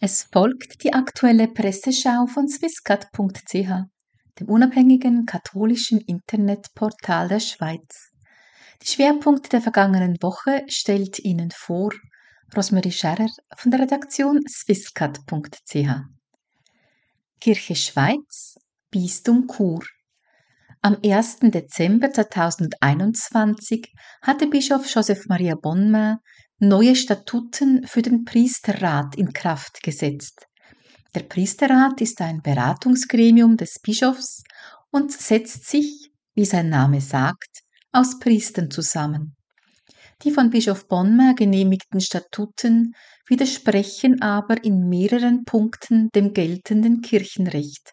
Es folgt die aktuelle Presseschau von swisscat.ch, dem unabhängigen katholischen Internetportal der Schweiz. Die Schwerpunkte der vergangenen Woche stellt Ihnen vor Rosmarie Scherrer von der Redaktion swisscat.ch. Kirche Schweiz, Bistum Chur. Am 1. Dezember 2021 hatte Bischof Joseph Maria Bonmain neue Statuten für den Priesterrat in Kraft gesetzt. Der Priesterrat ist ein Beratungsgremium des Bischofs und setzt sich, wie sein Name sagt, aus Priestern zusammen. Die von Bischof Bonmer genehmigten Statuten widersprechen aber in mehreren Punkten dem geltenden Kirchenrecht.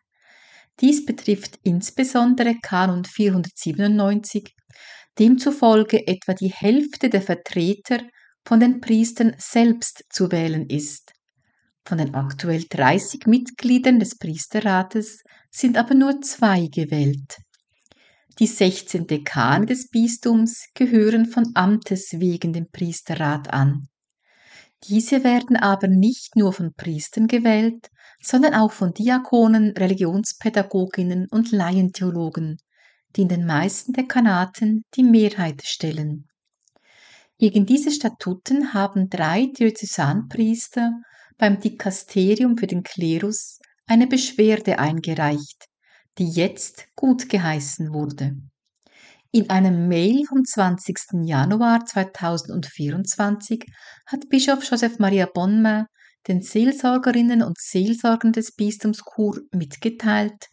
Dies betrifft insbesondere Kanon 497, demzufolge etwa die Hälfte der Vertreter von den Priestern selbst zu wählen ist. Von den aktuell 30 Mitgliedern des Priesterrates sind aber nur zwei gewählt. Die 16 Dekane des Bistums gehören von Amtes wegen dem Priesterrat an. Diese werden aber nicht nur von Priestern gewählt, sondern auch von Diakonen, Religionspädagoginnen und Laientheologen, die in den meisten Dekanaten die Mehrheit stellen. Gegen diese Statuten haben drei Diözesanpriester beim Dikasterium für den Klerus eine Beschwerde eingereicht, die jetzt gut geheißen wurde. In einem Mail vom 20. Januar 2024 hat Bischof Joseph Maria Bonmain den Seelsorgerinnen und Seelsorgern des Bistums Chur mitgeteilt,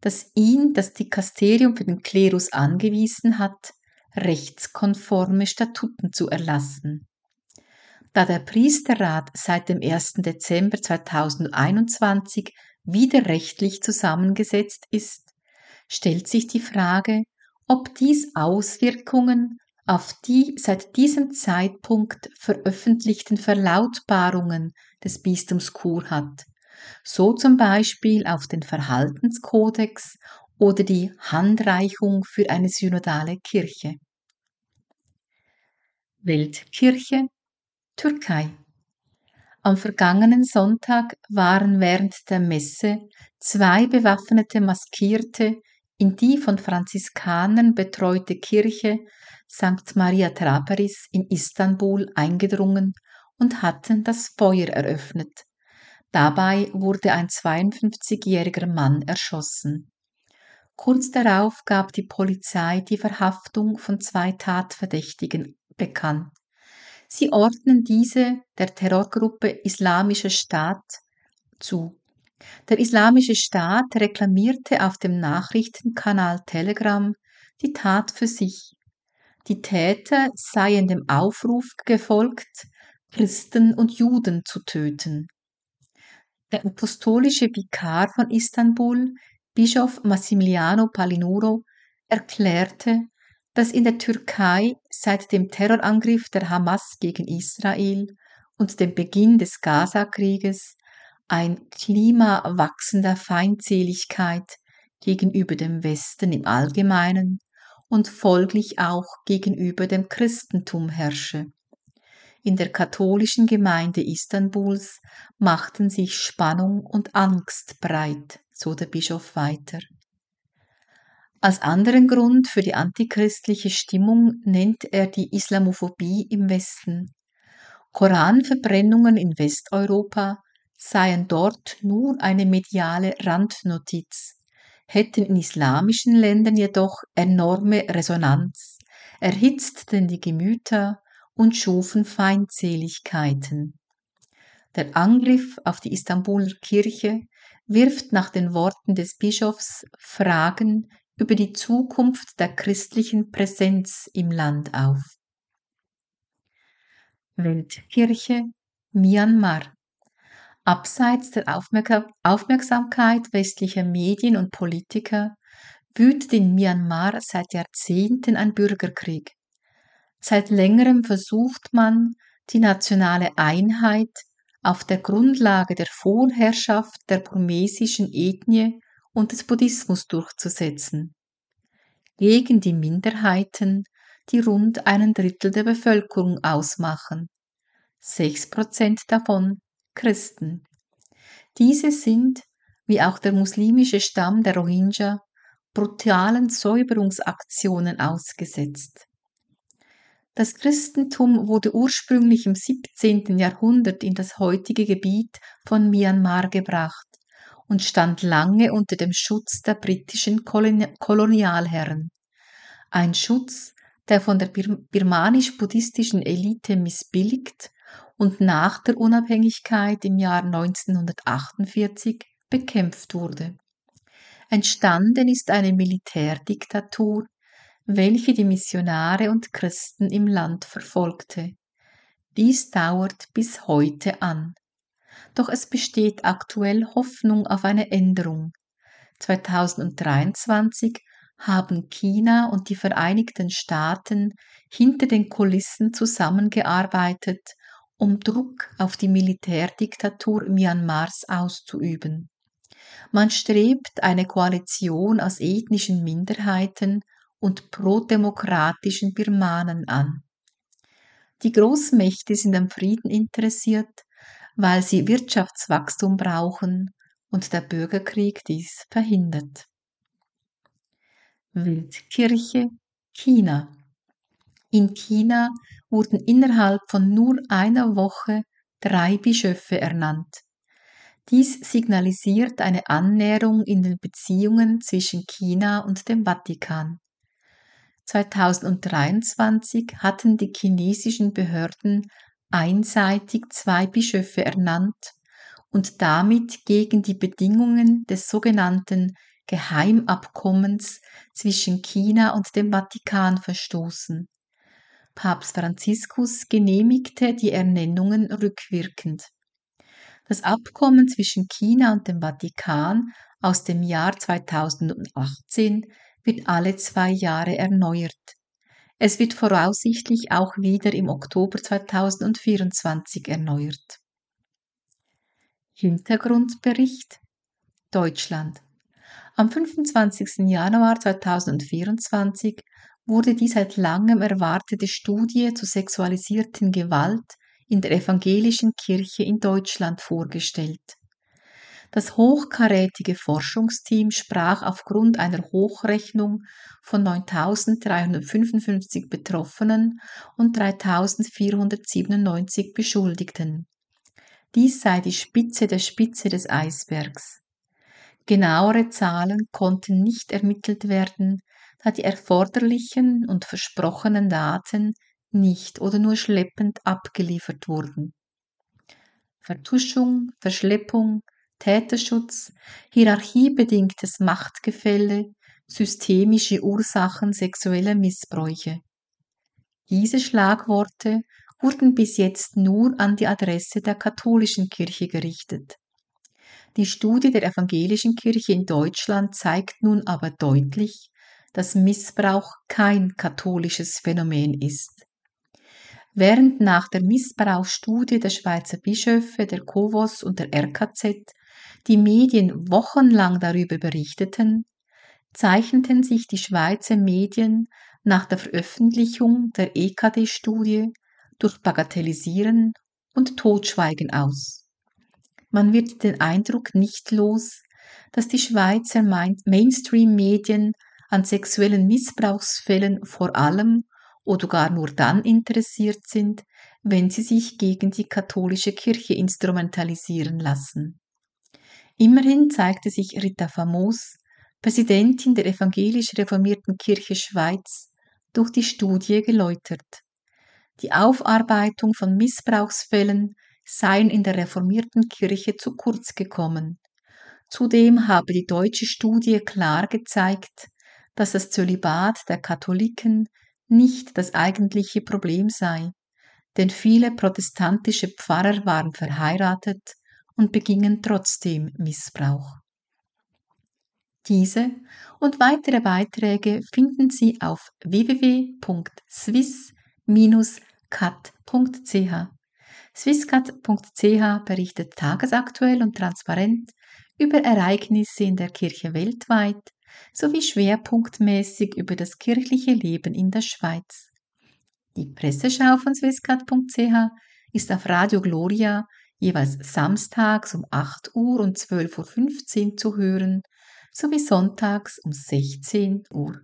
dass ihn das Dikasterium für den Klerus angewiesen hat, rechtskonforme Statuten zu erlassen. Da der Priesterrat seit dem 1. Dezember 2021 widerrechtlich zusammengesetzt ist, stellt sich die Frage, ob dies Auswirkungen auf die seit diesem Zeitpunkt veröffentlichten Verlautbarungen des Bistums Chur hat, so zum Beispiel auf den Verhaltenskodex oder die Handreichung für eine synodale Kirche. Weltkirche Türkei. Am vergangenen Sonntag waren während der Messe zwei bewaffnete Maskierte in die von Franziskanern betreute Kirche St. Maria Traperis in Istanbul eingedrungen und hatten das Feuer eröffnet. Dabei wurde ein 52-jähriger Mann erschossen. Kurz darauf gab die Polizei die Verhaftung von zwei Tatverdächtigen bekannt. Sie ordnen diese der Terrorgruppe Islamischer Staat zu. Der Islamische Staat reklamierte auf dem Nachrichtenkanal Telegram die Tat für sich. Die Täter seien dem Aufruf gefolgt, Christen und Juden zu töten. Der apostolische Vikar von Istanbul, Bischof Massimiliano Palinuro, erklärte, dass in der Türkei seit dem Terrorangriff der Hamas gegen Israel und dem Beginn des Gaza-Krieges ein Klima wachsender Feindseligkeit gegenüber dem Westen im Allgemeinen und folglich auch gegenüber dem Christentum herrsche. In der katholischen Gemeinde Istanbuls machten sich Spannung und Angst breit, so der Bischof weiter. Als anderen Grund für die antichristliche Stimmung nennt er die Islamophobie im Westen. Koranverbrennungen in Westeuropa seien dort nur eine mediale Randnotiz, hätten in islamischen Ländern jedoch enorme Resonanz, erhitzten die Gemüter und schufen Feindseligkeiten. Der Angriff auf die Istanbuler Kirche wirft nach den Worten des Bischofs Fragen über die Zukunft der christlichen Präsenz im Land auf. Weltkirche Myanmar Abseits der Aufmerksamkeit westlicher Medien und Politiker wütet in Myanmar seit Jahrzehnten ein Bürgerkrieg. Seit längerem versucht man, die nationale Einheit auf der Grundlage der Vorherrschaft der burmesischen Ethnie und des Buddhismus durchzusetzen. Gegen die Minderheiten, die rund einen Drittel der Bevölkerung ausmachen. Sechs Prozent davon Christen. Diese sind, wie auch der muslimische Stamm der Rohingya, brutalen Säuberungsaktionen ausgesetzt. Das Christentum wurde ursprünglich im 17. Jahrhundert in das heutige Gebiet von Myanmar gebracht und stand lange unter dem Schutz der britischen Kolonialherren. Ein Schutz, der von der birmanisch-buddhistischen Elite missbilligt und nach der Unabhängigkeit im Jahr 1948 bekämpft wurde. Entstanden ist eine Militärdiktatur, welche die Missionare und Christen im Land verfolgte. Dies dauert bis heute an. Doch es besteht aktuell Hoffnung auf eine Änderung. 2023 haben China und die Vereinigten Staaten hinter den Kulissen zusammengearbeitet, um Druck auf die Militärdiktatur Myanmars auszuüben. Man strebt eine Koalition aus ethnischen Minderheiten und prodemokratischen Birmanen an. Die Großmächte sind am Frieden interessiert, weil sie Wirtschaftswachstum brauchen und der Bürgerkrieg dies verhindert. Weltkirche China. In China wurden innerhalb von nur einer Woche drei Bischöfe ernannt. Dies signalisiert eine Annäherung in den Beziehungen zwischen China und dem Vatikan. 2023 hatten die chinesischen Behörden einseitig zwei Bischöfe ernannt und damit gegen die Bedingungen des sogenannten Geheimabkommens zwischen China und dem Vatikan verstoßen. Papst Franziskus genehmigte die Ernennungen rückwirkend. Das Abkommen zwischen China und dem Vatikan aus dem Jahr 2018 wird alle zwei Jahre erneuert. Es wird voraussichtlich auch wieder im Oktober 2024 erneuert. Hintergrundbericht Deutschland am 25. Januar 2024 wurde die seit langem erwartete Studie zur sexualisierten Gewalt in der evangelischen Kirche in Deutschland vorgestellt. Das hochkarätige Forschungsteam sprach aufgrund einer Hochrechnung von 9.355 Betroffenen und 3.497 Beschuldigten. Dies sei die Spitze der Spitze des Eisbergs. Genauere Zahlen konnten nicht ermittelt werden, da die erforderlichen und versprochenen Daten nicht oder nur schleppend abgeliefert wurden. Vertuschung, Verschleppung, Täterschutz, hierarchiebedingtes Machtgefälle, systemische Ursachen sexueller Missbräuche. Diese Schlagworte wurden bis jetzt nur an die Adresse der katholischen Kirche gerichtet. Die Studie der evangelischen Kirche in Deutschland zeigt nun aber deutlich, dass Missbrauch kein katholisches Phänomen ist. Während nach der Missbrauchsstudie der Schweizer Bischöfe, der COVOS und der RKZ die Medien wochenlang darüber berichteten, zeichneten sich die Schweizer Medien nach der Veröffentlichung der EKD-Studie durch Bagatellisieren und Totschweigen aus. Man wird den Eindruck nicht los, dass die Schweizer Mainstream-Medien an sexuellen Missbrauchsfällen vor allem oder gar nur dann interessiert sind, wenn sie sich gegen die katholische Kirche instrumentalisieren lassen. Immerhin zeigte sich Rita Famos, Präsidentin der evangelisch reformierten Kirche Schweiz, durch die Studie geläutert. Die Aufarbeitung von Missbrauchsfällen seien in der reformierten Kirche zu kurz gekommen. Zudem habe die deutsche Studie klar gezeigt, dass das Zölibat der Katholiken nicht das eigentliche Problem sei, denn viele protestantische Pfarrer waren verheiratet und begingen trotzdem Missbrauch. Diese und weitere Beiträge finden Sie auf www.swiss-cat.ch. Swisscat.ch berichtet tagesaktuell und transparent über Ereignisse in der Kirche weltweit sowie schwerpunktmäßig über das kirchliche Leben in der Schweiz. Die Presseschau von Swisscat.ch ist auf Radio Gloria jeweils samstags um 8 Uhr und 12.15 Uhr zu hören, sowie sonntags um 16 Uhr.